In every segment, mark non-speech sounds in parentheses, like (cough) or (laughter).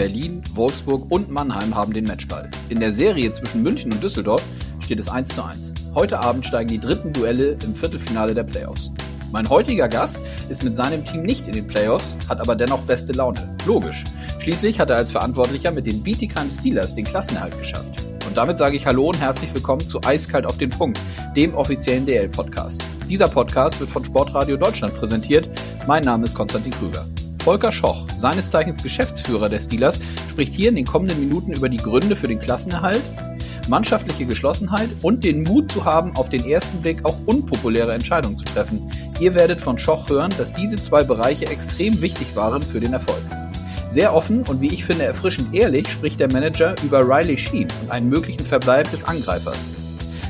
Berlin, Wolfsburg und Mannheim haben den Matchball. In der Serie zwischen München und Düsseldorf steht es 1 zu 1. Heute Abend steigen die dritten Duelle im Viertelfinale der Playoffs. Mein heutiger Gast ist mit seinem Team nicht in den Playoffs, hat aber dennoch beste Laune. Logisch. Schließlich hat er als Verantwortlicher mit den Bietigheim Steelers den Klassenerhalt geschafft. Und damit sage ich Hallo und herzlich willkommen zu Eiskalt auf den Punkt, dem offiziellen DL-Podcast. Dieser Podcast wird von Sportradio Deutschland präsentiert. Mein Name ist Konstantin Krüger. Volker Schoch, seines Zeichens Geschäftsführer der Steelers, spricht hier in den kommenden Minuten über die Gründe für den Klassenerhalt, mannschaftliche Geschlossenheit und den Mut zu haben, auf den ersten Blick auch unpopuläre Entscheidungen zu treffen. Ihr werdet von Schoch hören, dass diese zwei Bereiche extrem wichtig waren für den Erfolg. Sehr offen und wie ich finde erfrischend ehrlich spricht der Manager über Riley Sheen und einen möglichen Verbleib des Angreifers.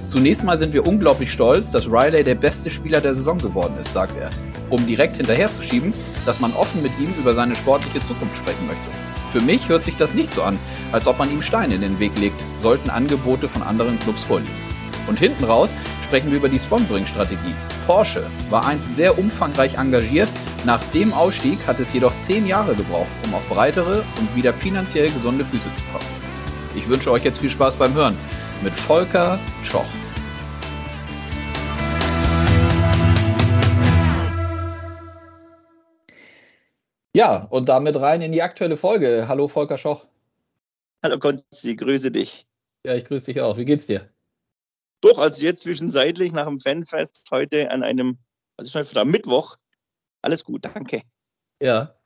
Zunächst mal sind wir unglaublich stolz, dass Riley der beste Spieler der Saison geworden ist, sagt er, um direkt hinterherzuschieben, dass man offen mit ihm über seine sportliche Zukunft sprechen möchte. Für mich hört sich das nicht so an, als ob man ihm Steine in den Weg legt, sollten Angebote von anderen Clubs vorliegen. Und hinten raus sprechen wir über die Sponsoring-Strategie. Porsche war einst sehr umfangreich engagiert, nach dem Ausstieg hat es jedoch zehn Jahre gebraucht, um auf breitere und wieder finanziell gesunde Füße zu kommen. Ich wünsche euch jetzt viel Spaß beim Hören mit Volker Schoch. Ja, und damit rein in die aktuelle Folge. Hallo Volker Schoch. Hallo Konzi, grüße dich. Ja, ich grüße dich auch. Wie geht's dir? Doch, also jetzt zwischenzeitlich nach dem Fanfest heute an einem, also schon wieder Mittwoch. Alles gut, danke. Ja.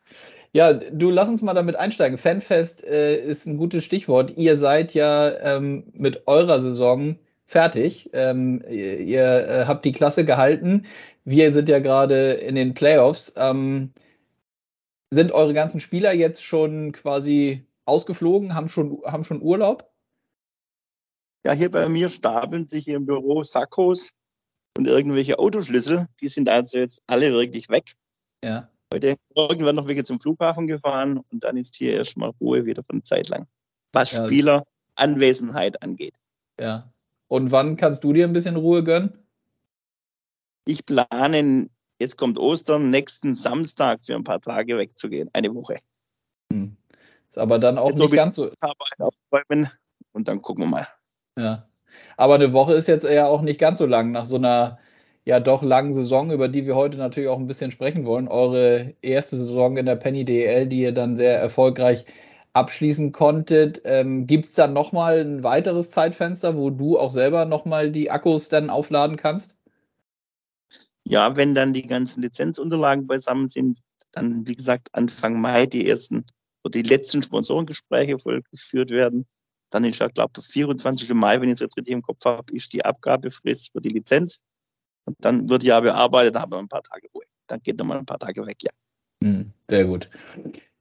Ja, du lass uns mal damit einsteigen. Fanfest äh, ist ein gutes Stichwort. Ihr seid ja ähm, mit eurer Saison fertig. Ähm, ihr, ihr äh, habt die Klasse gehalten. Wir sind ja gerade in den Playoffs. Ähm, sind eure ganzen Spieler jetzt schon quasi ausgeflogen, haben schon, haben schon Urlaub? Ja, hier bei mir stapeln sich im Büro Sakkos und irgendwelche Autoschlüssel. Die sind also jetzt alle wirklich weg. Ja. Heute irgendwann noch welche zum Flughafen gefahren und dann ist hier erstmal Ruhe wieder von Zeit lang. Was ja. Spieleranwesenheit angeht. Ja. Und wann kannst du dir ein bisschen Ruhe gönnen? Ich plane jetzt kommt Ostern, nächsten Samstag für ein paar Tage wegzugehen, eine Woche. Hm. Ist aber dann auch jetzt nicht ganz so. Aufräumen und dann gucken wir mal. Ja. Aber eine Woche ist jetzt eher auch nicht ganz so lang nach so einer ja doch langen Saison, über die wir heute natürlich auch ein bisschen sprechen wollen. Eure erste Saison in der Penny DL, die ihr dann sehr erfolgreich abschließen konntet. Ähm, Gibt es dann nochmal ein weiteres Zeitfenster, wo du auch selber nochmal die Akkus dann aufladen kannst? Ja, wenn dann die ganzen Lizenzunterlagen beisammen sind, dann, wie gesagt, Anfang Mai die ersten oder die letzten Sponsorengespräche vollgeführt werden. Dann ist ja, glaube ich, der 24. Mai, wenn ich es jetzt richtig im Kopf habe, ist die Abgabefrist für die Lizenz. Und dann wird ja bearbeitet, da haben wir ein paar Tage Ruhe. Dann geht nochmal ein paar Tage weg, ja. Hm, sehr gut.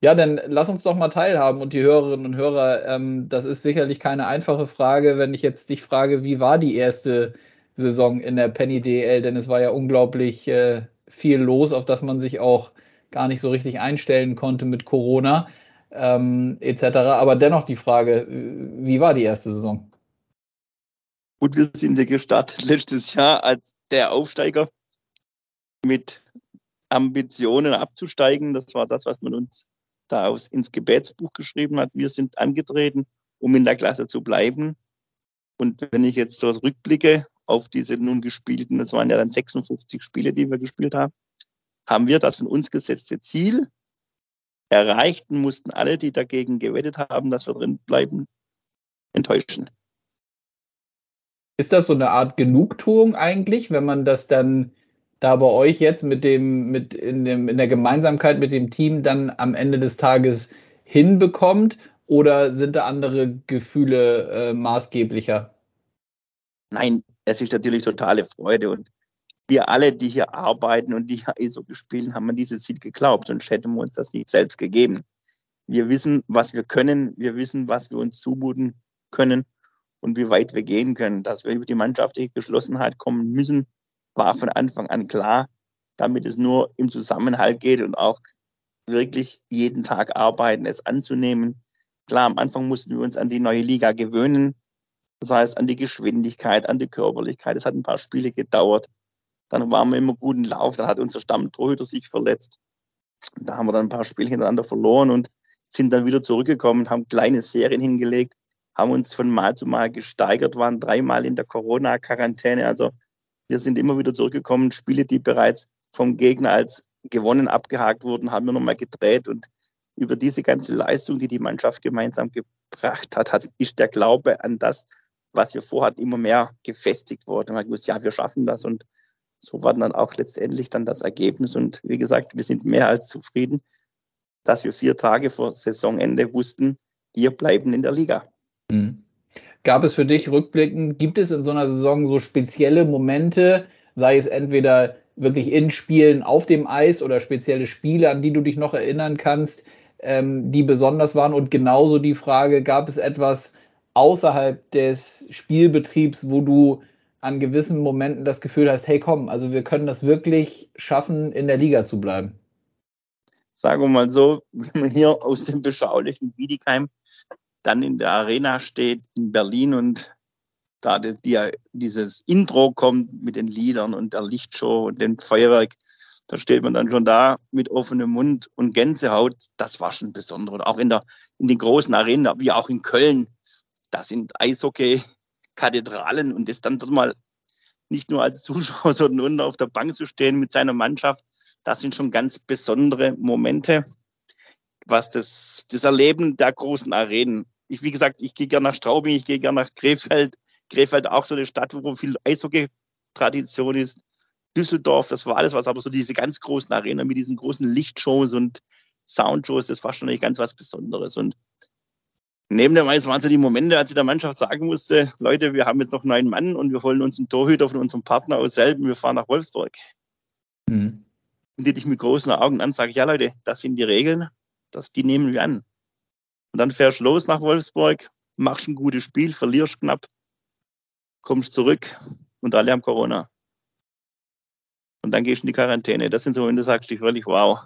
Ja, dann lass uns doch mal teilhaben und die Hörerinnen und Hörer. Ähm, das ist sicherlich keine einfache Frage, wenn ich jetzt dich frage, wie war die erste Saison in der Penny DL, denn es war ja unglaublich äh, viel los, auf das man sich auch gar nicht so richtig einstellen konnte mit Corona ähm, etc. Aber dennoch die Frage, wie war die erste Saison? Gut, wir sind ja gestartet (laughs) letztes Jahr als der Aufsteiger mit Ambitionen abzusteigen. Das war das, was man uns da aus, ins Gebetsbuch geschrieben hat. Wir sind angetreten, um in der Klasse zu bleiben. Und wenn ich jetzt so rückblicke auf diese nun gespielten, das waren ja dann 56 Spiele, die wir gespielt haben, haben wir das von uns gesetzte Ziel erreicht und mussten alle, die dagegen gewettet haben, dass wir drin bleiben, enttäuschen. Ist das so eine Art Genugtuung eigentlich, wenn man das dann da bei euch jetzt mit dem, mit in, dem, in der Gemeinsamkeit mit dem Team dann am Ende des Tages hinbekommt? Oder sind da andere Gefühle äh, maßgeblicher? Nein, es ist natürlich totale Freude und wir alle, die hier arbeiten und die hier ISO gespielt haben, an dieses Ziel geglaubt, sonst hätten wir uns das nicht selbst gegeben. Wir wissen, was wir können, wir wissen, was wir uns zumuten können und wie weit wir gehen können. Dass wir über die mannschaftliche Geschlossenheit kommen müssen, war von Anfang an klar, damit es nur im Zusammenhalt geht und auch wirklich jeden Tag arbeiten, es anzunehmen. Klar, am Anfang mussten wir uns an die neue Liga gewöhnen. Das heißt, an die Geschwindigkeit, an die Körperlichkeit. Es hat ein paar Spiele gedauert. Dann waren wir immer guten Lauf. Dann hat unser Stammtorhüter sich verletzt. Da haben wir dann ein paar Spiele hintereinander verloren und sind dann wieder zurückgekommen, haben kleine Serien hingelegt, haben uns von Mal zu Mal gesteigert, waren dreimal in der Corona-Quarantäne. Also wir sind immer wieder zurückgekommen, Spiele, die bereits vom Gegner als gewonnen abgehakt wurden, haben wir nochmal gedreht und über diese ganze Leistung, die die Mannschaft gemeinsam gebracht hat, hat ist der Glaube an das, was wir vorhatten, immer mehr gefestigt worden. Man hat gewusst, ja, wir schaffen das und so war dann auch letztendlich dann das Ergebnis. Und wie gesagt, wir sind mehr als zufrieden, dass wir vier Tage vor Saisonende wussten, wir bleiben in der Liga. Mhm. Gab es für dich rückblickend, gibt es in so einer Saison so spezielle Momente, sei es entweder wirklich in Spielen auf dem Eis oder spezielle Spiele, an die du dich noch erinnern kannst, ähm, die besonders waren? Und genauso die Frage, gab es etwas außerhalb des Spielbetriebs, wo du an gewissen Momenten das Gefühl hast, hey komm, also wir können das wirklich schaffen, in der Liga zu bleiben? Sagen wir mal so, wenn man hier aus dem beschaulichen Wiedikheim dann in der Arena steht in Berlin und da die, die, dieses Intro kommt mit den Liedern und der Lichtshow und dem Feuerwerk, da steht man dann schon da mit offenem Mund und Gänsehaut. Das war schon besonders. auch in, der, in den großen Arenen, wie auch in Köln, da sind Eishockey-Kathedralen und das dann dort mal nicht nur als Zuschauer, (laughs) sondern unten auf der Bank zu stehen mit seiner Mannschaft, das sind schon ganz besondere Momente, was das, das Erleben der großen Arenen. Ich, wie gesagt, ich gehe gerne nach Straubing, ich gehe gerne nach Krefeld. Krefeld auch so eine Stadt, wo viel Eishockey-Tradition ist. Düsseldorf, das war alles was, aber so diese ganz großen Arenen mit diesen großen Lichtshows und Soundshows, das war schon nicht ganz was Besonderes. Und neben dem Eis waren so die Momente, als ich der Mannschaft sagen musste, Leute, wir haben jetzt noch neun Mann und wir wollen uns einen Torhüter von unserem Partner aus selben, wir fahren nach Wolfsburg. Mhm. Und die dich mit großen Augen an, sage ich, ja Leute, das sind die Regeln, das, die nehmen wir an. Und dann fährst du los nach Wolfsburg, machst ein gutes Spiel, verlierst knapp, kommst zurück und alle haben Corona. Und dann gehst du in die Quarantäne. Das sind so Momente, sagst du wirklich, wow.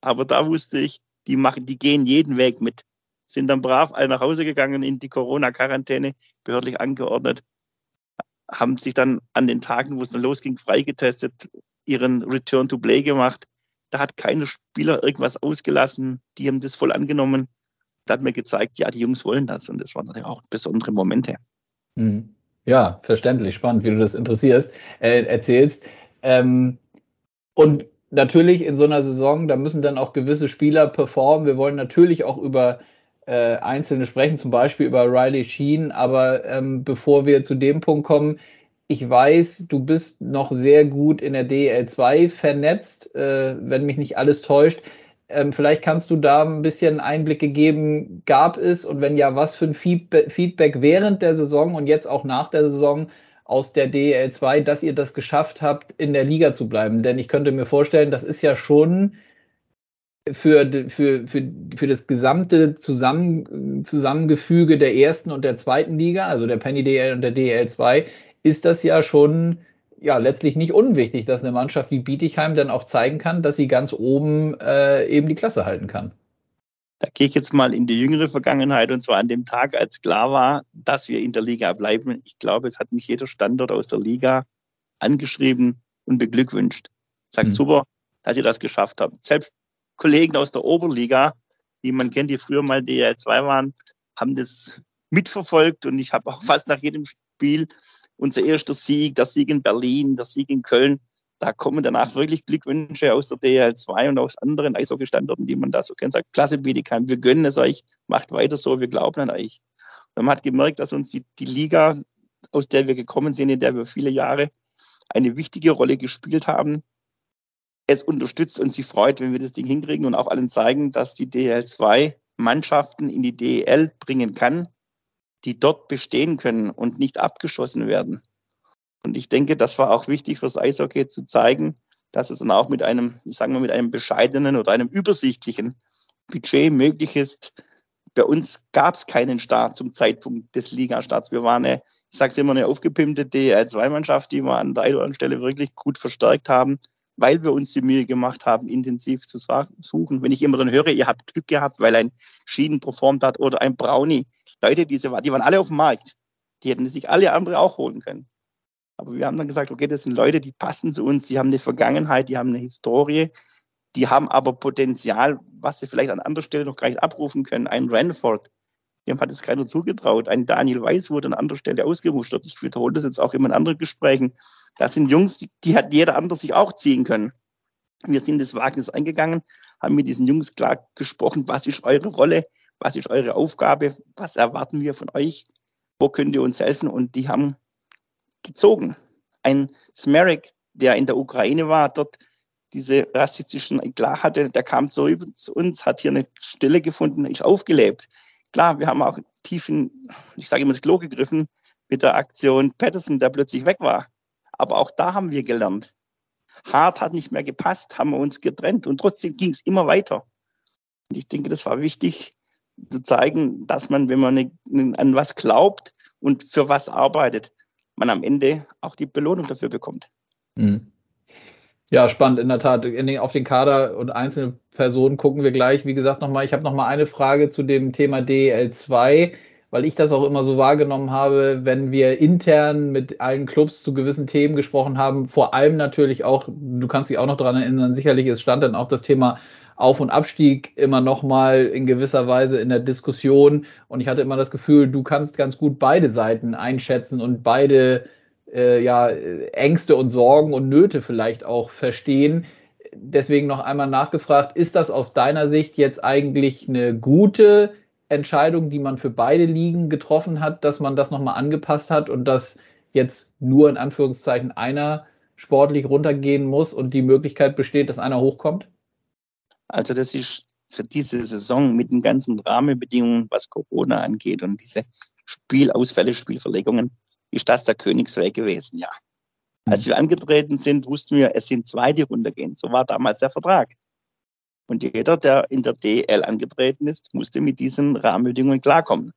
Aber da wusste ich, die machen, die gehen jeden Weg mit. Sind dann brav alle nach Hause gegangen in die Corona-Quarantäne, behördlich angeordnet, haben sich dann an den Tagen, wo es dann losging, freigetestet, ihren Return to Play gemacht. Da hat keiner Spieler irgendwas ausgelassen. Die haben das voll angenommen. Da hat mir gezeigt, ja, die Jungs wollen das. Und das waren natürlich auch besondere Momente. Mhm. Ja, verständlich, spannend, wie du das interessierst, äh, erzählst. Ähm, und natürlich in so einer Saison, da müssen dann auch gewisse Spieler performen. Wir wollen natürlich auch über äh, Einzelne sprechen, zum Beispiel über Riley Sheen. Aber ähm, bevor wir zu dem Punkt kommen, ich weiß, du bist noch sehr gut in der DL2 vernetzt, äh, wenn mich nicht alles täuscht. Ähm, vielleicht kannst du da ein bisschen Einblicke geben. Gab es und wenn ja, was für ein Feedback während der Saison und jetzt auch nach der Saison aus der DL2, dass ihr das geschafft habt, in der Liga zu bleiben? Denn ich könnte mir vorstellen, das ist ja schon für, für, für, für das gesamte Zusammen, Zusammengefüge der ersten und der zweiten Liga, also der Penny DL und der DL2, ist das ja schon ja letztlich nicht unwichtig, dass eine Mannschaft wie Bietigheim dann auch zeigen kann, dass sie ganz oben äh, eben die Klasse halten kann. Da gehe ich jetzt mal in die jüngere Vergangenheit und zwar an dem Tag, als klar war, dass wir in der Liga bleiben. Ich glaube, es hat mich jeder Standort aus der Liga angeschrieben und beglückwünscht. Sagt mhm. super, dass ihr das geschafft habt. Selbst Kollegen aus der Oberliga, die man kennt, die früher mal DL2 waren, haben das mitverfolgt und ich habe auch fast nach jedem Spiel unser erster Sieg, der Sieg in Berlin, der Sieg in Köln, da kommen danach wirklich Glückwünsche aus der DL2 und aus anderen Eishockey-Standorten, die man da so kennt. Sagt, klasse Bietigheim, wir gönnen es euch, macht weiter so, wir glauben an euch. Und man hat gemerkt, dass uns die, die Liga, aus der wir gekommen sind, in der wir viele Jahre eine wichtige Rolle gespielt haben, es unterstützt und sie freut, wenn wir das Ding hinkriegen und auch allen zeigen, dass die DL2 Mannschaften in die DEL bringen kann, die dort bestehen können und nicht abgeschossen werden. Und ich denke, das war auch wichtig fürs Eishockey zu zeigen, dass es dann auch mit einem, sagen wir, mit einem bescheidenen oder einem übersichtlichen Budget möglich ist. Bei uns gab es keinen Start zum Zeitpunkt des Ligastarts. Wir waren eine, ich sage es immer, eine aufgepimpte DL2-Mannschaft, die wir an der einen Stelle wirklich gut verstärkt haben, weil wir uns die Mühe gemacht haben, intensiv zu suchen. Wenn ich immer dann höre, ihr habt Glück gehabt, weil ein Schienen performt hat oder ein Brownie, Leute, diese, die waren alle auf dem Markt. Die hätten sich alle andere auch holen können. Aber wir haben dann gesagt, okay, das sind Leute, die passen zu uns, die haben eine Vergangenheit, die haben eine Historie, Die haben aber Potenzial, was sie vielleicht an anderer Stelle noch gar nicht abrufen können. Ein Ranford, dem hat es keiner zugetraut. Ein Daniel Weiß wurde an anderer Stelle ausgemustert. Ich wiederhole das jetzt auch immer in anderen Gesprächen. Das sind Jungs, die, die hat jeder andere sich auch ziehen können. Wir sind das Wagnis eingegangen, haben mit diesen Jungs klar gesprochen, was ist eure Rolle, was ist eure Aufgabe, was erwarten wir von euch, wo könnt ihr uns helfen? Und die haben gezogen. Ein Smerik, der in der Ukraine war, dort diese rassistischen klar hatte, der kam zu uns, hat hier eine Stelle gefunden, ist aufgelebt. Klar, wir haben auch tief in, ich sage immer, das Klo gegriffen mit der Aktion Patterson, der plötzlich weg war. Aber auch da haben wir gelernt. Hart hat nicht mehr gepasst, haben wir uns getrennt und trotzdem ging es immer weiter. Und ich denke, das war wichtig zu zeigen, dass man, wenn man an was glaubt und für was arbeitet, man am Ende auch die Belohnung dafür bekommt. Mhm. Ja, spannend, in der Tat. Auf den Kader und einzelne Personen gucken wir gleich. Wie gesagt, nochmal, ich habe nochmal eine Frage zu dem Thema DEL2, weil ich das auch immer so wahrgenommen habe, wenn wir intern mit allen Clubs zu gewissen Themen gesprochen haben, vor allem natürlich auch, du kannst dich auch noch daran erinnern, sicherlich, es stand dann auch das Thema auf- und Abstieg immer nochmal in gewisser Weise in der Diskussion. Und ich hatte immer das Gefühl, du kannst ganz gut beide Seiten einschätzen und beide äh, ja, Ängste und Sorgen und Nöte vielleicht auch verstehen. Deswegen noch einmal nachgefragt, ist das aus deiner Sicht jetzt eigentlich eine gute Entscheidung, die man für beide Ligen getroffen hat, dass man das nochmal angepasst hat und dass jetzt nur in Anführungszeichen einer sportlich runtergehen muss und die Möglichkeit besteht, dass einer hochkommt? Also das ist für diese Saison mit den ganzen Rahmenbedingungen, was Corona angeht und diese Spielausfälle, Spielverlegungen, ist das der Königsweg gewesen, ja. Mhm. Als wir angetreten sind, wussten wir, es sind zwei, die runtergehen. So war damals der Vertrag. Und jeder, der in der DL angetreten ist, musste mit diesen Rahmenbedingungen klarkommen.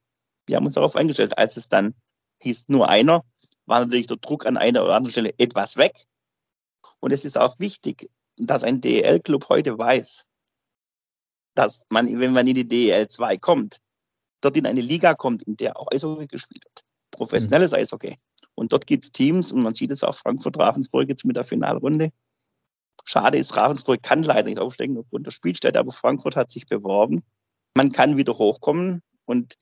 Wir haben uns darauf eingestellt. Als es dann hieß nur einer, war natürlich der Druck an einer oder anderen Stelle etwas weg. Und es ist auch wichtig, dass ein DL-Club heute weiß, dass man, wenn man in die DEL 2 kommt, dort in eine Liga kommt, in der auch Eishockey gespielt wird. Professionelles. Eishockey. Und dort gibt es Teams, und man sieht es auch Frankfurt-Ravensburg jetzt mit der Finalrunde. Schade ist, Ravensburg kann leider nicht aufsteigen aufgrund der Spielstätte, aber Frankfurt hat sich beworben. Man kann wieder hochkommen und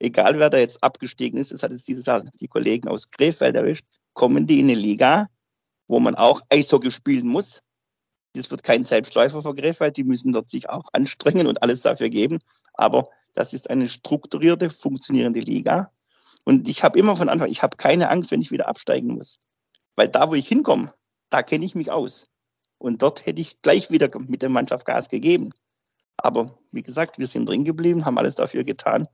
egal wer da jetzt abgestiegen ist, das hat jetzt dieses Jahr die Kollegen aus Krefeld erwischt, kommen die in eine Liga, wo man auch Eishockey spielen muss. Das wird kein Selbstläufer für Krefeld. Die müssen dort sich auch anstrengen und alles dafür geben. Aber das ist eine strukturierte, funktionierende Liga. Und ich habe immer von Anfang, ich habe keine Angst, wenn ich wieder absteigen muss. Weil da, wo ich hinkomme, da kenne ich mich aus. Und dort hätte ich gleich wieder mit der Mannschaft Gas gegeben. Aber wie gesagt, wir sind drin geblieben, haben alles dafür getan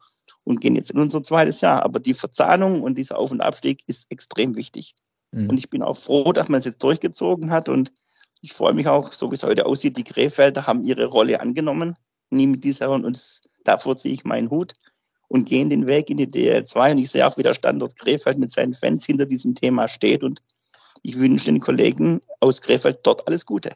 und gehen jetzt in unser zweites Jahr. Aber die Verzahnung und dieser Auf- und Abstieg ist extrem wichtig. Mhm. Und ich bin auch froh, dass man es jetzt durchgezogen hat. Und ich freue mich auch, so wie es heute aussieht, die Krefelder haben ihre Rolle angenommen, nie mit dieser und uns, davor ziehe ich meinen Hut und gehen den Weg in die DL2 und ich sehe auch, wie der Standort Krefeld mit seinen Fans hinter diesem Thema steht und ich wünsche den Kollegen aus Krefeld dort alles Gute.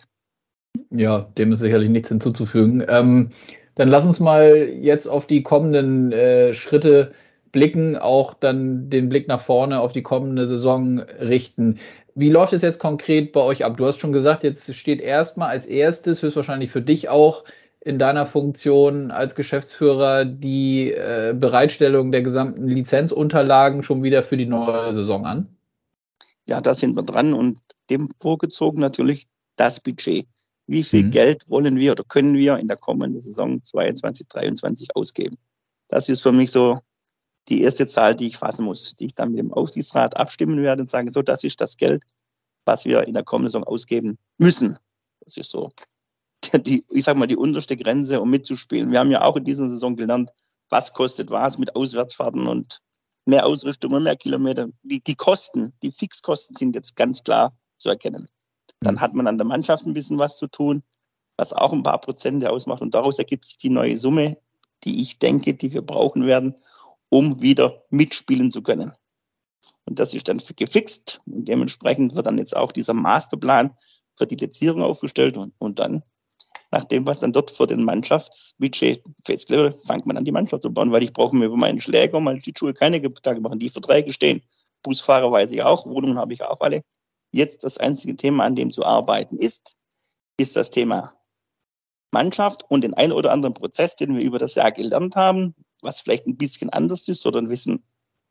Ja, dem ist sicherlich nichts hinzuzufügen. Ähm, dann lass uns mal jetzt auf die kommenden äh, Schritte blicken, auch dann den Blick nach vorne auf die kommende Saison richten. Wie läuft es jetzt konkret bei euch ab? Du hast schon gesagt, jetzt steht erstmal als erstes, höchstwahrscheinlich für dich auch, in deiner Funktion als Geschäftsführer die äh, Bereitstellung der gesamten Lizenzunterlagen schon wieder für die neue Saison an? Ja, da sind wir dran und dem vorgezogen natürlich das Budget. Wie viel mhm. Geld wollen wir oder können wir in der kommenden Saison 22, 23 ausgeben? Das ist für mich so die erste Zahl, die ich fassen muss, die ich dann mit dem Aufsichtsrat abstimmen werde und sagen, so, das ist das Geld, was wir in der kommenden Saison ausgeben müssen. Das ist so, (laughs) die, ich sag mal, die unterste Grenze, um mitzuspielen. Wir haben ja auch in dieser Saison gelernt, was kostet was mit Auswärtsfahrten und mehr Ausrüstung und mehr Kilometer. Die, die Kosten, die Fixkosten sind jetzt ganz klar zu erkennen. Dann hat man an der Mannschaft ein bisschen was zu tun, was auch ein paar Prozente ausmacht. Und daraus ergibt sich die neue Summe, die ich denke, die wir brauchen werden, um wieder mitspielen zu können. Und das ist dann gefixt und dementsprechend wird dann jetzt auch dieser Masterplan für die Lizierung aufgestellt und, und dann, nach dem, was dann dort für den Mannschaftsbudget festgelegt wird, fängt man an, die Mannschaft zu bauen, weil ich brauche mir über meinen Schläger, meine Schlittschuhe keine Tage machen, die Verträge stehen. Busfahrer weiß ich auch, Wohnungen habe ich auch alle. Jetzt das einzige Thema, an dem zu arbeiten ist, ist das Thema Mannschaft und den einen oder anderen Prozess, den wir über das Jahr gelernt haben, was vielleicht ein bisschen anders ist oder ein bisschen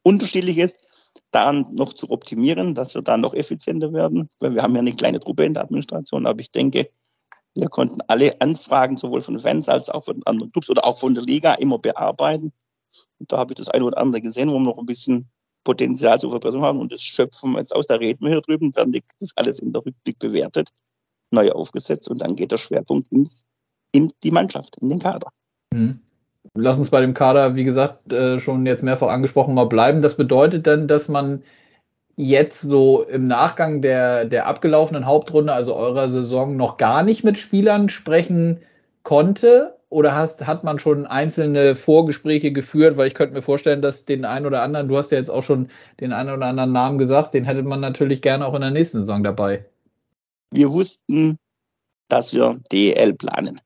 unterschiedlich ist, daran noch zu optimieren, dass wir da noch effizienter werden, weil wir haben ja eine kleine Truppe in der Administration, aber ich denke, wir konnten alle Anfragen sowohl von Fans als auch von anderen Clubs oder auch von der Liga immer bearbeiten. Und da habe ich das eine oder andere gesehen, wo wir noch ein bisschen Potenzial zur Verbesserung haben und das schöpfen wir jetzt aus. Da reden wir hier drüben, werden das alles in der Rückblick bewertet, neu aufgesetzt und dann geht der Schwerpunkt ins, in die Mannschaft, in den Kader. Mhm. Lass uns bei dem Kader, wie gesagt, äh, schon jetzt mehrfach angesprochen, mal bleiben. Das bedeutet dann, dass man jetzt so im Nachgang der, der abgelaufenen Hauptrunde, also eurer Saison, noch gar nicht mit Spielern sprechen konnte? Oder hast, hat man schon einzelne Vorgespräche geführt? Weil ich könnte mir vorstellen, dass den einen oder anderen, du hast ja jetzt auch schon den einen oder anderen Namen gesagt, den hätte man natürlich gerne auch in der nächsten Saison dabei. Wir wussten, dass wir DL planen.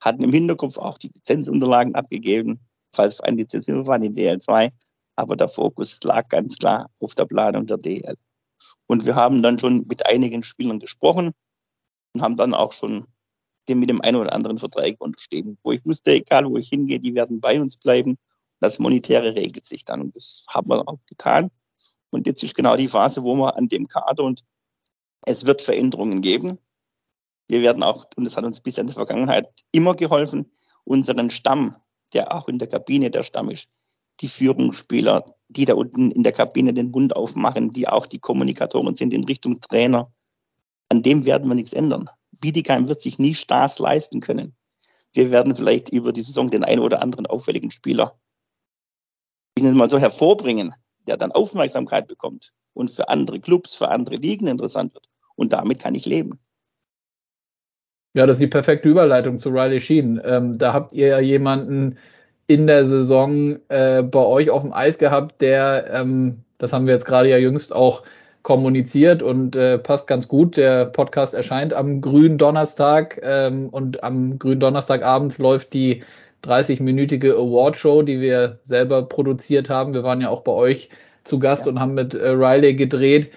Hatten im Hinterkopf auch die Lizenzunterlagen abgegeben, falls eine Lizenzierung waren in DL2. Aber der Fokus lag ganz klar auf der Planung der DL. Und wir haben dann schon mit einigen Spielern gesprochen und haben dann auch schon den mit dem einen oder anderen Vertrag unterschrieben, wo ich wusste, egal wo ich hingehe, die werden bei uns bleiben. Das Monetäre regelt sich dann und das haben wir auch getan. Und jetzt ist genau die Phase, wo wir an dem Kader und es wird Veränderungen geben. Wir werden auch, und das hat uns bis in der Vergangenheit immer geholfen, unseren Stamm, der auch in der Kabine der Stamm ist, die Führungsspieler, die da unten in der Kabine den Mund aufmachen, die auch die Kommunikatoren sind in Richtung Trainer, an dem werden wir nichts ändern. Bietigheim wird sich nie Stars leisten können. Wir werden vielleicht über die Saison den einen oder anderen auffälligen Spieler, ich nenne mal so, hervorbringen, der dann Aufmerksamkeit bekommt und für andere Clubs, für andere Ligen interessant wird. Und damit kann ich leben. Ja, das ist die perfekte Überleitung zu Riley Sheen. Ähm, da habt ihr ja jemanden in der Saison äh, bei euch auf dem Eis gehabt, der, ähm, das haben wir jetzt gerade ja jüngst auch kommuniziert und äh, passt ganz gut. Der Podcast erscheint am grünen Donnerstag ähm, und am grünen Donnerstagabend läuft die 30-minütige Awardshow, die wir selber produziert haben. Wir waren ja auch bei euch zu Gast ja. und haben mit äh, Riley gedreht.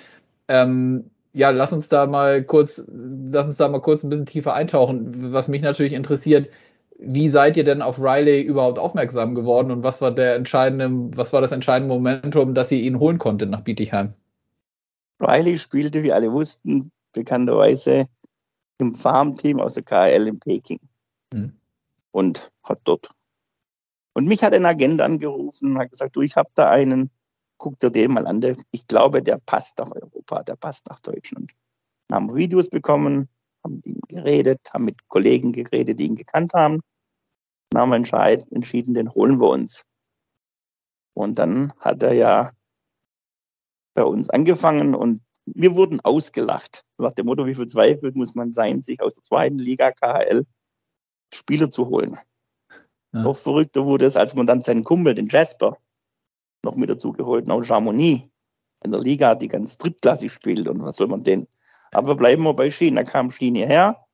Ähm, ja, lass uns da mal kurz, lass uns da mal kurz ein bisschen tiefer eintauchen. Was mich natürlich interessiert, wie seid ihr denn auf Riley überhaupt aufmerksam geworden und was war der entscheidende, was war das entscheidende Momentum, dass ihr ihn holen konntet nach Bietigheim? Riley spielte, wie alle wussten, bekannterweise im Farmteam aus der KL in Peking. Mhm. Und hat dort. Und mich hat ein Agent angerufen und hat gesagt, du, ich habe da einen, guck dir den mal an, der, ich glaube, der passt nach Europa, der passt nach Deutschland. Dann haben Videos bekommen, haben mit ihm geredet, haben mit Kollegen geredet, die ihn gekannt haben. Dann haben wir entschieden, den holen wir uns. Und dann hat er ja bei uns angefangen und wir wurden ausgelacht. Nach dem Motto, wie viel Zweifel muss man sein, sich aus der zweiten Liga KHL Spieler zu holen. Ja. Noch verrückter wurde es, als man dann seinen Kumpel, den Jasper, noch mit dazu geholt, auch Chamonix, in der Liga, die ganz drittklassig spielt. Und was soll man denn? Aber bleiben wir bei Schien. Da kam Schien hierher,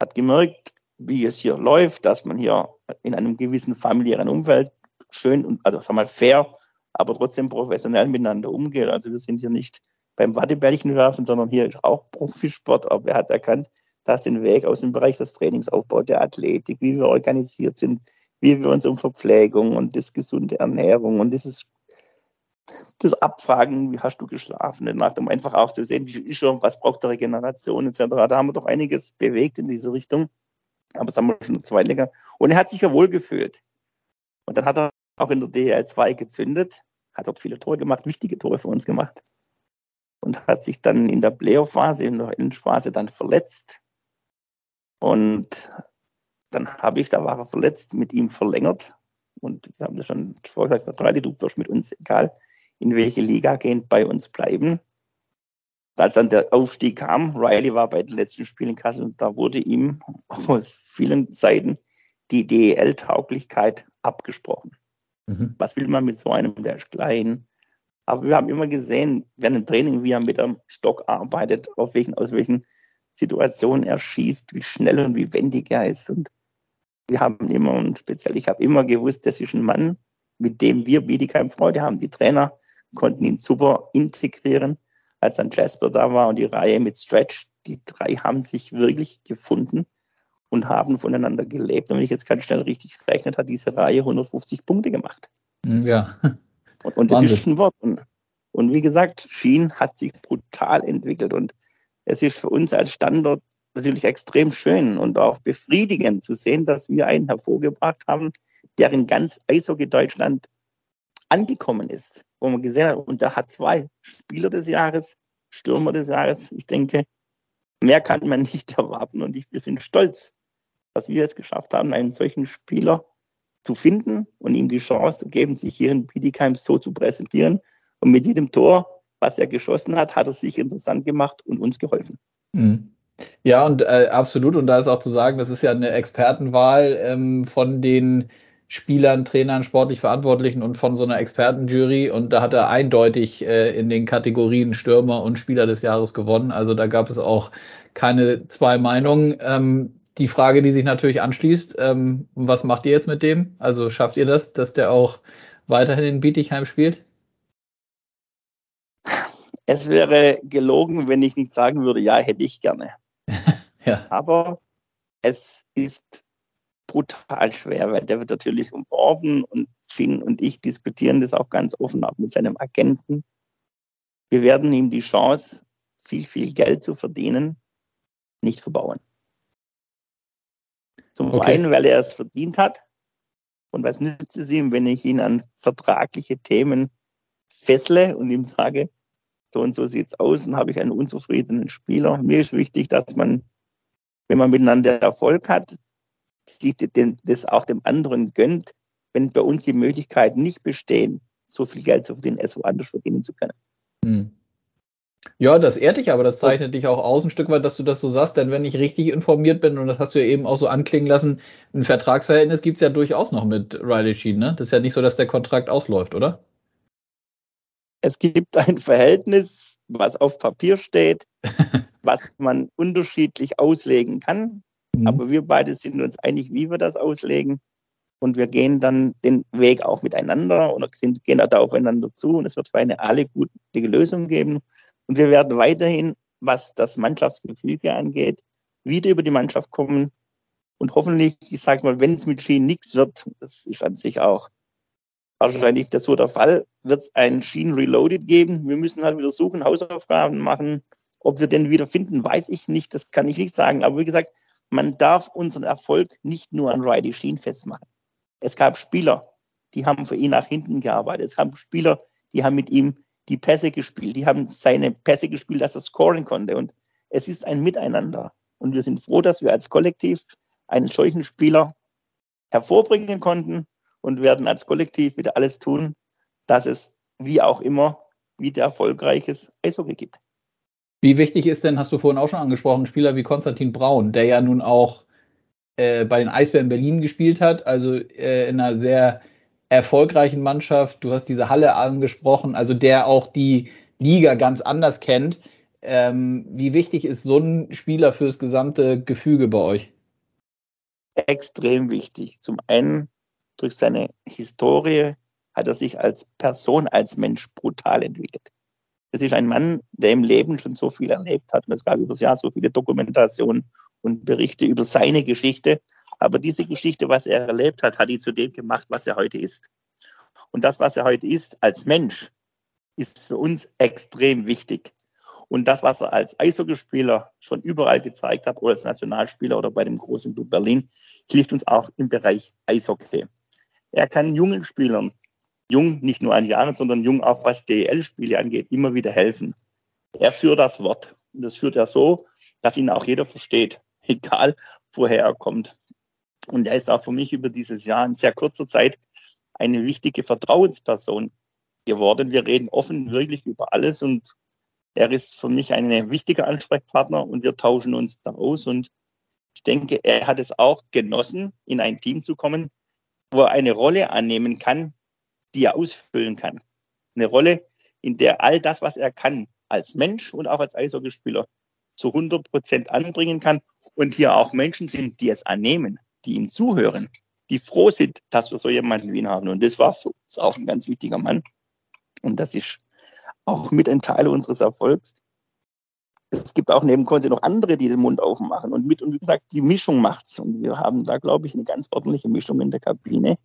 hat gemerkt, wie es hier läuft, dass man hier in einem gewissen familiären Umfeld schön und, also sag mal, fair aber trotzdem professionell miteinander umgeht. Also wir sind hier nicht beim Wattebällchen werfen, sondern hier ist auch Profisport. Aber er hat erkannt, dass den Weg aus dem Bereich des Trainingsaufbaus, der Athletik, wie wir organisiert sind, wie wir uns um Verpflegung und das gesunde Ernährung und dieses das Abfragen, wie hast du geschlafen in Nacht, um einfach auch zu sehen, wie ist er, was braucht der Regeneration etc. Da haben wir doch einiges bewegt in diese Richtung. Aber das haben wir schon zwei länger. Und er hat sich ja wohl gefühlt. Und dann hat er auch in der DL2 gezündet, hat dort viele Tore gemacht, wichtige Tore für uns gemacht und hat sich dann in der Playoff-Phase, in der Endphase dann verletzt. Und dann habe ich, da war er verletzt, mit ihm verlängert. Und wir haben das schon vorher gesagt, Riley, du wirst mit uns, egal in welche Liga gehen, bei uns bleiben. Als dann der Aufstieg kam, Riley war bei den letzten Spielen in Kassel und da wurde ihm aus vielen Seiten die DEL-Tauglichkeit abgesprochen. Mhm. Was will man mit so einem, der ist klein? Aber wir haben immer gesehen, während dem Training, wie er mit dem Stock arbeitet, auf welchen, aus welchen Situationen er schießt, wie schnell und wie wendig er ist. Und wir haben immer, und speziell ich habe immer gewusst, das ist ein Mann, mit dem wir Bietigheim Freude haben. Die Trainer konnten ihn super integrieren, als dann Jasper da war und die Reihe mit Stretch. Die drei haben sich wirklich gefunden. und haben voneinander gelebt. Und wenn ich jetzt ganz schnell richtig gerechnet hat diese Reihe 150 Punkte gemacht. Hm, ja. (laughs) Und, und das Wahnsinn. ist ein Wort. Und, und wie gesagt, Schien hat sich brutal entwickelt. Und es ist für uns als Standort natürlich extrem schön und auch befriedigend zu sehen, dass wir einen hervorgebracht haben, der in ganz Eishockey Deutschland angekommen ist, wo man gesehen hat, und der hat zwei Spieler des Jahres, Stürmer des Jahres. Ich denke, mehr kann man nicht (laughs) erwarten und ich, wir sind stolz, dass wir es geschafft haben, einen solchen Spieler zu finden und ihm die Chance zu geben, sich hier in Bietigheim so zu präsentieren. Und mit jedem Tor, was er geschossen hat, hat er sich interessant gemacht und uns geholfen. Mhm. Ja, und äh, absolut. Und da ist auch zu sagen, das ist ja eine Expertenwahl ähm, von den Spielern, Trainern, sportlich Verantwortlichen und von so einer Expertenjury. Und da hat er eindeutig äh, in den Kategorien Stürmer und Spieler des Jahres gewonnen. Also da gab es auch keine zwei Meinungen. Ähm, die Frage, die sich natürlich anschließt, ähm, was macht ihr jetzt mit dem? Also schafft ihr das, dass der auch weiterhin in Bietigheim spielt? Es wäre gelogen, wenn ich nicht sagen würde, ja, hätte ich gerne. (laughs) ja. Aber es ist brutal schwer, weil der wird natürlich umworfen und Finn und ich diskutieren das auch ganz offen auch mit seinem Agenten. Wir werden ihm die Chance, viel, viel Geld zu verdienen, nicht verbauen. Zum okay. einen, weil er es verdient hat. Und was nützt es ihm, wenn ich ihn an vertragliche Themen fessle und ihm sage, so und so sieht es aus, dann habe ich einen unzufriedenen Spieler. Mir ist wichtig, dass man, wenn man miteinander Erfolg hat, sich das auch dem anderen gönnt, wenn bei uns die Möglichkeiten nicht bestehen, so viel Geld zu verdienen, es woanders verdienen zu können. Hm. Ja, das ehrt dich, aber das zeichnet dich auch aus ein Stück weit, dass du das so sagst, denn wenn ich richtig informiert bin, und das hast du ja eben auch so anklingen lassen, ein Vertragsverhältnis gibt es ja durchaus noch mit Riley Sheen, ne? Das ist ja nicht so, dass der Kontrakt ausläuft, oder? Es gibt (laughs) ein Verhältnis, was auf Papier steht, (laughs) was man unterschiedlich auslegen kann. Mhm. Aber wir beide sind uns einig, wie wir das auslegen. Und wir gehen dann den Weg auch miteinander und sind, gehen da aufeinander zu. Und es wird für eine alle gute Lösung geben. Und wir werden weiterhin, was das Mannschaftsgefüge angeht, wieder über die Mannschaft kommen. Und hoffentlich, ich sage mal, wenn es mit Schienen nichts wird, das ist an sich auch wahrscheinlich das so der Fall, wird es ein Schienen Reloaded geben. Wir müssen halt wieder suchen, Hausaufgaben machen. Ob wir den wieder finden, weiß ich nicht, das kann ich nicht sagen. Aber wie gesagt, man darf unseren Erfolg nicht nur an Riley Sheen festmachen. Es gab Spieler, die haben für ihn nach hinten gearbeitet. Es gab Spieler, die haben mit ihm die Pässe gespielt. Die haben seine Pässe gespielt, dass er scoren konnte. Und es ist ein Miteinander. Und wir sind froh, dass wir als Kollektiv einen solchen Spieler hervorbringen konnten und werden als Kollektiv wieder alles tun, dass es wie auch immer wieder erfolgreiches Eishockey gibt. Wie wichtig ist denn, hast du vorhin auch schon angesprochen, Spieler wie Konstantin Braun, der ja nun auch äh, bei den Eisbären Berlin gespielt hat, also äh, in einer sehr erfolgreichen Mannschaft. Du hast diese Halle angesprochen, also der auch die Liga ganz anders kennt. Ähm, wie wichtig ist so ein Spieler fürs gesamte Gefüge bei euch? Extrem wichtig. Zum einen durch seine Historie hat er sich als Person, als Mensch brutal entwickelt. Es ist ein Mann, der im Leben schon so viel erlebt hat. Und es gab über das Jahr so viele Dokumentationen und Berichte über seine Geschichte. Aber diese Geschichte, was er erlebt hat, hat ihn zu dem gemacht, was er heute ist. Und das, was er heute ist als Mensch, ist für uns extrem wichtig. Und das, was er als Eishockeyspieler schon überall gezeigt hat, oder als Nationalspieler oder bei dem großen Club Berlin, hilft uns auch im Bereich Eishockey. Er kann jungen Spielern, jung nicht nur an Jahren, sondern jung auch was DEL-Spiele angeht, immer wieder helfen. Er führt das Wort. Und das führt er so, dass ihn auch jeder versteht, (laughs) egal woher er kommt. Und er ist auch für mich über dieses Jahr in sehr kurzer Zeit eine wichtige Vertrauensperson geworden. Wir reden offen wirklich über alles und er ist für mich ein wichtiger Ansprechpartner und wir tauschen uns da aus. Und ich denke, er hat es auch genossen, in ein Team zu kommen, wo er eine Rolle annehmen kann, die er ausfüllen kann. Eine Rolle, in der all das, was er kann, als Mensch und auch als Eishockeyspieler zu 100 Prozent anbringen kann und hier auch Menschen sind, die es annehmen, die ihm zuhören, die froh sind, dass wir so jemanden wie ihn haben. Und das war für uns auch ein ganz wichtiger Mann. Und das ist auch mit ein Teil unseres Erfolgs, es gibt auch neben Conte noch andere, die den Mund aufmachen. Und mit, und wie gesagt, die Mischung macht's. Und wir haben da, glaube ich, eine ganz ordentliche Mischung in der Kabine,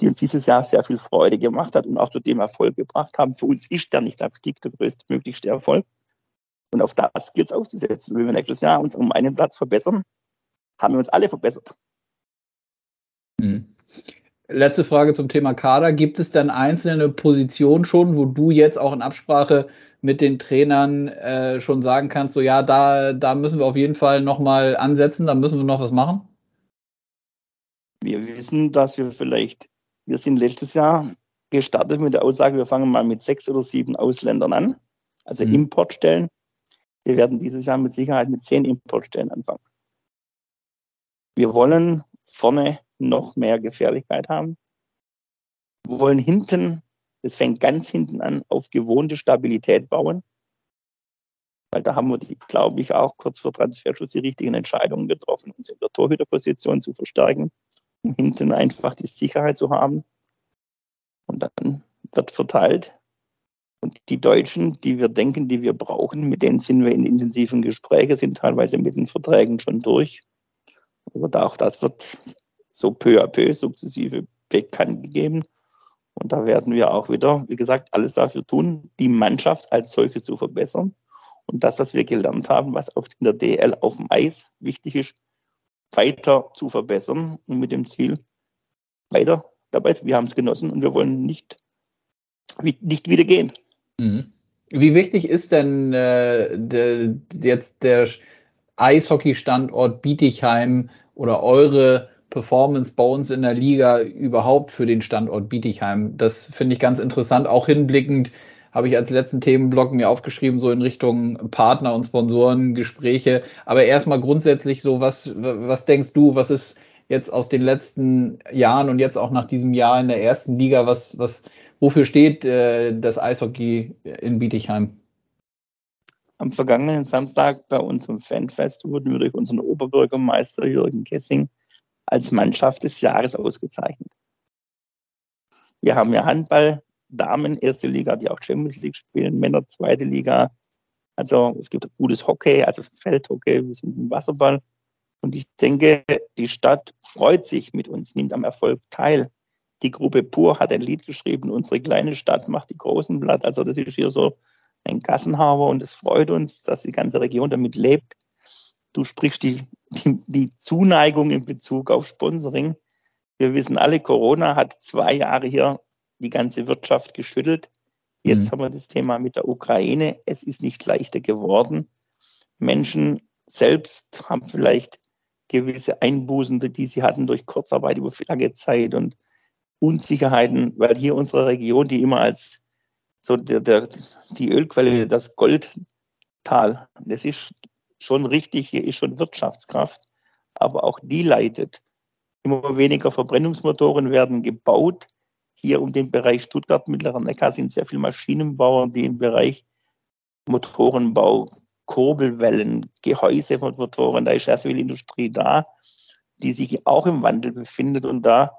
die uns dieses Jahr sehr viel Freude gemacht hat und auch zu dem Erfolg gebracht haben. Für uns ist der Nicht-Abstieg der größtmöglichste Erfolg. Und auf das gilt es aufzusetzen. Wenn wir nächstes Jahr uns um einen Platz verbessern, haben wir uns alle verbessert. Mhm. Letzte Frage zum Thema Kader. Gibt es dann einzelne Positionen schon, wo du jetzt auch in Absprache mit den Trainern äh, schon sagen kannst, so ja, da, da müssen wir auf jeden Fall nochmal ansetzen, da müssen wir noch was machen? Wir wissen, dass wir vielleicht, wir sind letztes Jahr gestartet mit der Aussage, wir fangen mal mit sechs oder sieben Ausländern an, also mhm. Importstellen. Wir werden dieses Jahr mit Sicherheit mit zehn Importstellen anfangen. Wir wollen vorne noch mehr Gefährlichkeit haben. Wir wollen hinten, es fängt ganz hinten an, auf gewohnte Stabilität bauen. Weil da haben wir, glaube ich, auch kurz vor Transferschutz die richtigen Entscheidungen getroffen, uns in der Torhüterposition zu verstärken, um hinten einfach die Sicherheit zu haben. Und dann wird verteilt. Und die Deutschen, die wir denken, die wir brauchen, mit denen sind wir in intensiven Gesprächen, sind teilweise mit den Verträgen schon durch. Aber auch das wird so peu à peu sukzessive bekannt gegeben. Und da werden wir auch wieder, wie gesagt, alles dafür tun, die Mannschaft als solche zu verbessern. Und das, was wir gelernt haben, was in der DL auf dem Eis wichtig ist, weiter zu verbessern und mit dem Ziel weiter dabei. Wir haben es genossen und wir wollen nicht, nicht wieder gehen. Mhm. Wie wichtig ist denn äh, de, jetzt der Eishockey-Standort Bietigheim oder eure Performance bei uns in der Liga überhaupt für den Standort Bietigheim? Das finde ich ganz interessant, auch hinblickend habe ich als letzten Themenblock mir aufgeschrieben, so in Richtung Partner und Sponsoren, Gespräche. Aber erstmal grundsätzlich so, was, was denkst du, was ist jetzt aus den letzten Jahren und jetzt auch nach diesem Jahr in der ersten Liga, was, was, wofür steht äh, das Eishockey in Bietigheim? Am vergangenen Samstag bei unserem Fanfest wurden wir durch unseren Oberbürgermeister Jürgen Kessing als Mannschaft des Jahres ausgezeichnet. Wir haben ja Handball, Damen, erste Liga, die auch Champions League spielen, Männer, zweite Liga. Also es gibt gutes Hockey, also Feldhockey, wir sind im Wasserball. Und ich denke, die Stadt freut sich mit uns, nimmt am Erfolg teil. Die Gruppe Pur hat ein Lied geschrieben, unsere kleine Stadt macht die großen Blatt. Also das ist hier so ein Gassenhaber und es freut uns, dass die ganze Region damit lebt. Du sprichst die, die, die Zuneigung in Bezug auf Sponsoring. Wir wissen alle, Corona hat zwei Jahre hier die ganze Wirtschaft geschüttelt. Jetzt mhm. haben wir das Thema mit der Ukraine. Es ist nicht leichter geworden. Menschen selbst haben vielleicht gewisse Einbußen, die sie hatten durch Kurzarbeit über lange Zeit und Unsicherheiten, weil hier unsere Region, die immer als so der, der, die Ölquelle, das Goldtal. Das ist schon richtig, hier ist schon Wirtschaftskraft, aber auch die leidet. Immer weniger Verbrennungsmotoren werden gebaut. Hier um den Bereich Stuttgart, Mittlerer Neckar sind sehr viele Maschinenbauer, die im Bereich Motorenbau, Kurbelwellen, Gehäuse von Motoren, da ist sehr viel Industrie da, die sich auch im Wandel befindet und da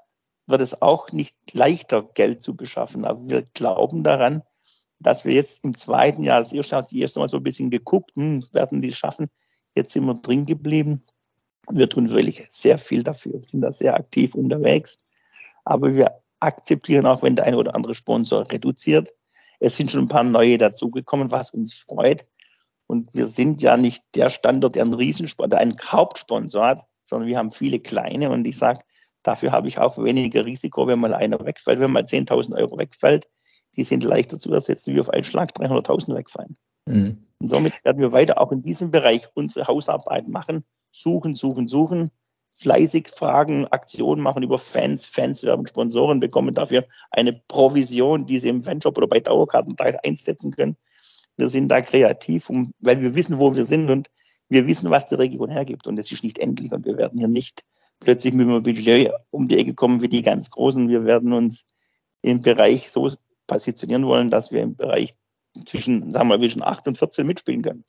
wird es auch nicht leichter, Geld zu beschaffen. Aber wir glauben daran, dass wir jetzt im zweiten Jahr, das erste hat erst mal so ein bisschen geguckt, hm, werden die schaffen. Jetzt sind wir drin geblieben. Wir tun wirklich sehr viel dafür, wir sind da sehr aktiv unterwegs. Aber wir akzeptieren auch, wenn der eine oder andere Sponsor reduziert. Es sind schon ein paar neue dazugekommen, was uns freut. Und wir sind ja nicht der Standort, der einen Riesensponsor, der einen Hauptsponsor hat, sondern wir haben viele kleine. Und ich sage, dafür habe ich auch weniger Risiko, wenn mal einer wegfällt. Wenn mal 10.000 Euro wegfällt, die sind leichter zu ersetzen, wie auf einen Schlag 300.000 wegfallen. Mhm. Und somit werden wir weiter auch in diesem Bereich unsere Hausarbeit machen, suchen, suchen, suchen, fleißig fragen, Aktionen machen über Fans. Fans werden Sponsoren bekommen dafür eine Provision, die sie im Fanshop oder bei Dauerkarten einsetzen können. Wir sind da kreativ, um, weil wir wissen, wo wir sind und wir wissen, was die Region hergibt. Und es ist nicht endlich. Und wir werden hier nicht plötzlich mit einem Budget um die Ecke kommen wie die ganz Großen. Wir werden uns im Bereich so positionieren wollen, dass wir im Bereich zwischen, sagen wir zwischen 8 und 14 mitspielen können.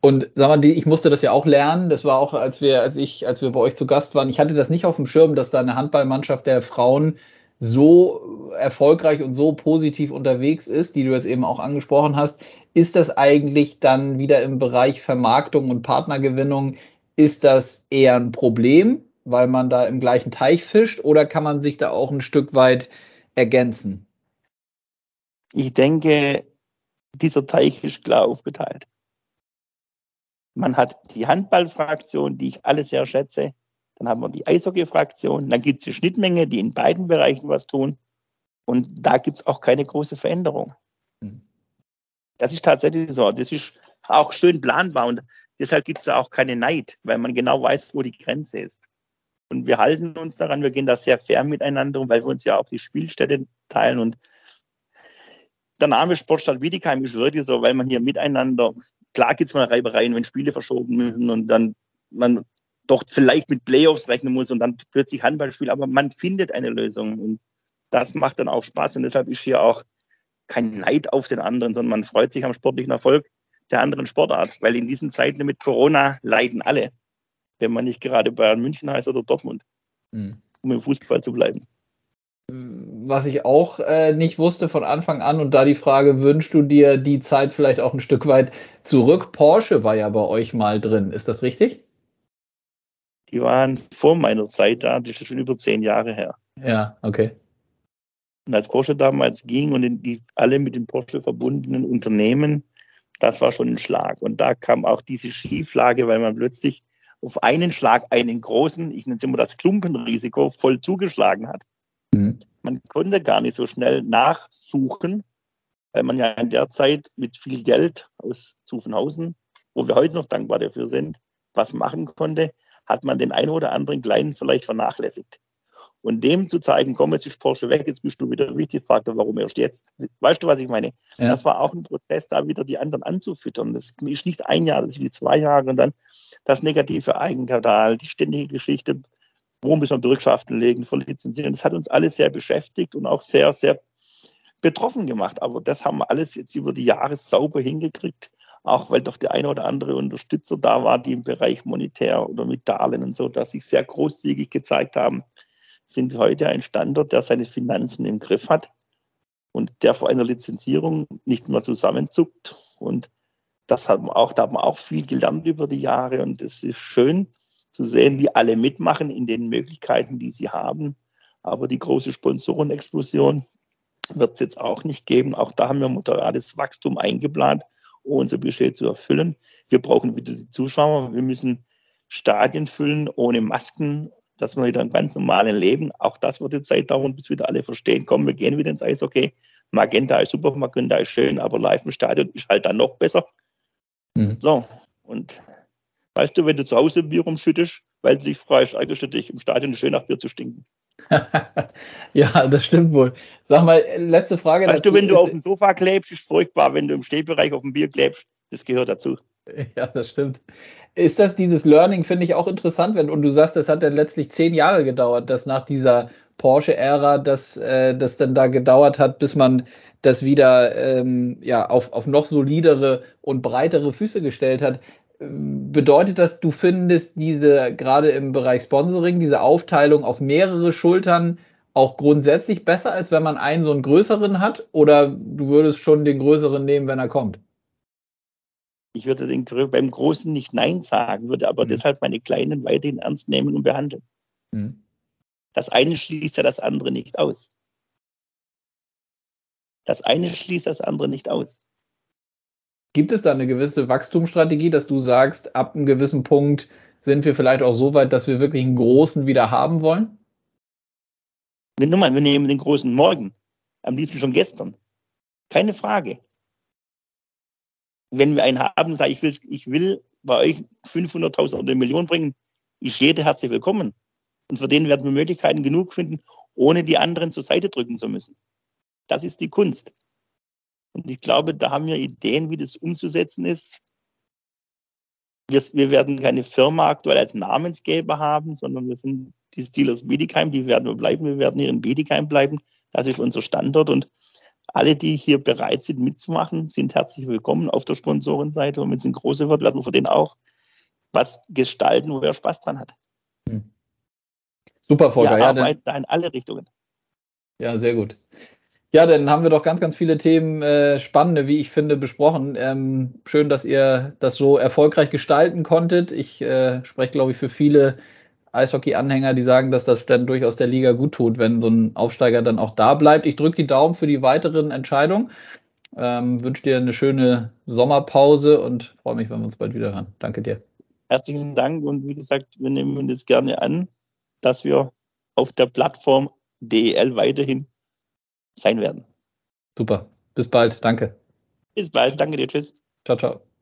Und sag mal, ich musste das ja auch lernen. Das war auch, als wir, als ich, als wir bei euch zu Gast waren. Ich hatte das nicht auf dem Schirm, dass da eine Handballmannschaft der Frauen so erfolgreich und so positiv unterwegs ist, die du jetzt eben auch angesprochen hast. ist das eigentlich dann wieder im Bereich Vermarktung und Partnergewinnung, ist das eher ein Problem, weil man da im gleichen Teich fischt oder kann man sich da auch ein Stück weit ergänzen? Ich denke, dieser Teich ist klar aufgeteilt. Man hat die Handballfraktion, die ich alle sehr schätze. Dann haben wir die Eishockey-Fraktion. Dann gibt es die Schnittmenge, die in beiden Bereichen was tun. Und da gibt es auch keine große Veränderung. Mhm. Das ist tatsächlich so. Das ist auch schön planbar und deshalb gibt es auch keine Neid, weil man genau weiß, wo die Grenze ist. Und wir halten uns daran, wir gehen da sehr fair miteinander, weil wir uns ja auch die Spielstätte teilen. Und der Name Sportstadt Wiedekheim ist wirklich so, weil man hier miteinander, klar gibt es mal Reibereien, wenn Spiele verschoben müssen und dann man doch vielleicht mit Playoffs rechnen muss und dann plötzlich Handballspiel, aber man findet eine Lösung und das macht dann auch Spaß und deshalb ist hier auch kein Neid auf den anderen, sondern man freut sich am sportlichen Erfolg der anderen Sportart, weil in diesen Zeiten mit Corona leiden alle, wenn man nicht gerade Bayern München heißt oder Dortmund, mhm. um im Fußball zu bleiben. Was ich auch äh, nicht wusste von Anfang an und da die Frage, wünschst du dir die Zeit vielleicht auch ein Stück weit zurück? Porsche war ja bei euch mal drin, ist das richtig? Die waren vor meiner Zeit da, das ist schon über zehn Jahre her. Ja, okay. Und als Porsche damals ging und die, alle mit dem Porsche verbundenen Unternehmen, das war schon ein Schlag. Und da kam auch diese Schieflage, weil man plötzlich auf einen Schlag einen großen, ich nenne es immer das Klumpenrisiko, voll zugeschlagen hat. Mhm. Man konnte gar nicht so schnell nachsuchen, weil man ja in der Zeit mit viel Geld aus Zuffenhausen, wo wir heute noch dankbar dafür sind, was machen konnte, hat man den einen oder anderen Kleinen vielleicht vernachlässigt. Und dem zu zeigen, komm, jetzt ist Porsche weg, jetzt bist du wieder wichtig, fragt er, warum erst jetzt? Weißt du, was ich meine? Ja. Das war auch ein Prozess, da wieder die anderen anzufüttern. Das ist nicht ein Jahr, das ist wie zwei Jahre und dann das negative Eigenkapital, die ständige Geschichte, wo müssen wir Bürgschaften legen, verlizenzieren. Das hat uns alles sehr beschäftigt und auch sehr, sehr betroffen gemacht. Aber das haben wir alles jetzt über die Jahre sauber hingekriegt, auch weil doch der eine oder andere Unterstützer da war, die im Bereich monetär oder mit Darlehen und so, dass sich sehr großzügig gezeigt haben sind wir heute ein Standort, der seine Finanzen im Griff hat und der vor einer Lizenzierung nicht mehr zusammenzuckt. Und das haben auch, da haben wir auch viel gelernt über die Jahre und es ist schön zu sehen, wie alle mitmachen in den Möglichkeiten, die sie haben. Aber die große Sponsorenexplosion wird es jetzt auch nicht geben. Auch da haben wir moderates Wachstum eingeplant, um unser Budget zu erfüllen. Wir brauchen wieder die Zuschauer. Wir müssen Stadien füllen ohne Masken, dass wir wieder ein ganz normales Leben, auch das wird jetzt Zeit dauern, bis wieder alle verstehen, komm, wir gehen wieder ins Eishockey. Magenta ist super, Magenta ist schön, aber live im Stadion ist halt dann noch besser. Mhm. So, und weißt du, wenn du zu Hause Bier rumschüttest, weil du dich freust, eigentlich du dich im Stadion schön nach Bier zu stinken. (laughs) ja, das stimmt wohl. Sag mal, letzte Frage. Weißt du, wenn du auf dem Sofa klebst, ist furchtbar. Wenn du im Stehbereich auf dem Bier klebst, das gehört dazu. Ja, das stimmt. Ist das dieses Learning, finde ich auch interessant, wenn, und du sagst, das hat dann letztlich zehn Jahre gedauert, dass nach dieser Porsche-Ära, dass äh, das dann da gedauert hat, bis man das wieder ähm, ja, auf, auf noch solidere und breitere Füße gestellt hat. Bedeutet das, du findest diese, gerade im Bereich Sponsoring, diese Aufteilung auf mehrere Schultern auch grundsätzlich besser, als wenn man einen so einen größeren hat? Oder du würdest schon den größeren nehmen, wenn er kommt? Ich würde den, beim Großen nicht Nein sagen, würde aber mhm. deshalb meine Kleinen weiterhin ernst nehmen und behandeln. Mhm. Das eine schließt ja das andere nicht aus. Das eine schließt das andere nicht aus. Gibt es da eine gewisse Wachstumsstrategie, dass du sagst, ab einem gewissen Punkt sind wir vielleicht auch so weit, dass wir wirklich einen großen wieder haben wollen? Nur mal, wir nehmen den großen morgen. Am liebsten schon gestern. Keine Frage wenn wir einen haben, sage ich, will, ich will bei euch 500.000 oder eine Million bringen, ist jeder herzlich willkommen. Und für den werden wir Möglichkeiten genug finden, ohne die anderen zur Seite drücken zu müssen. Das ist die Kunst. Und ich glaube, da haben wir Ideen, wie das umzusetzen ist. Wir, wir werden keine Firma aktuell als Namensgeber haben, sondern wir sind die Steelers Bietigheim, die werden wir bleiben. Wir werden hier in Bietigheim bleiben. Das ist unser Standort. Und alle, die hier bereit sind mitzumachen, sind herzlich willkommen auf der Sponsorenseite. Und wenn es ein großer wird, werden wir für den auch was gestalten, wo er Spaß dran hat. Super, Volker. Ja, ja, in alle Richtungen. Ja, sehr gut. Ja, dann haben wir doch ganz, ganz viele Themen, äh, spannende, wie ich finde, besprochen. Ähm, schön, dass ihr das so erfolgreich gestalten konntet. Ich äh, spreche, glaube ich, für viele Eishockey-Anhänger, die sagen, dass das dann durchaus der Liga gut tut, wenn so ein Aufsteiger dann auch da bleibt. Ich drücke die Daumen für die weiteren Entscheidungen. Ähm, wünsche dir eine schöne Sommerpause und freue mich, wenn wir uns bald wieder hören. Danke dir. Herzlichen Dank und wie gesagt, wir nehmen uns gerne an, dass wir auf der Plattform DEL weiterhin sein werden. Super. Bis bald. Danke. Bis bald. Danke dir. Tschüss. Ciao, ciao.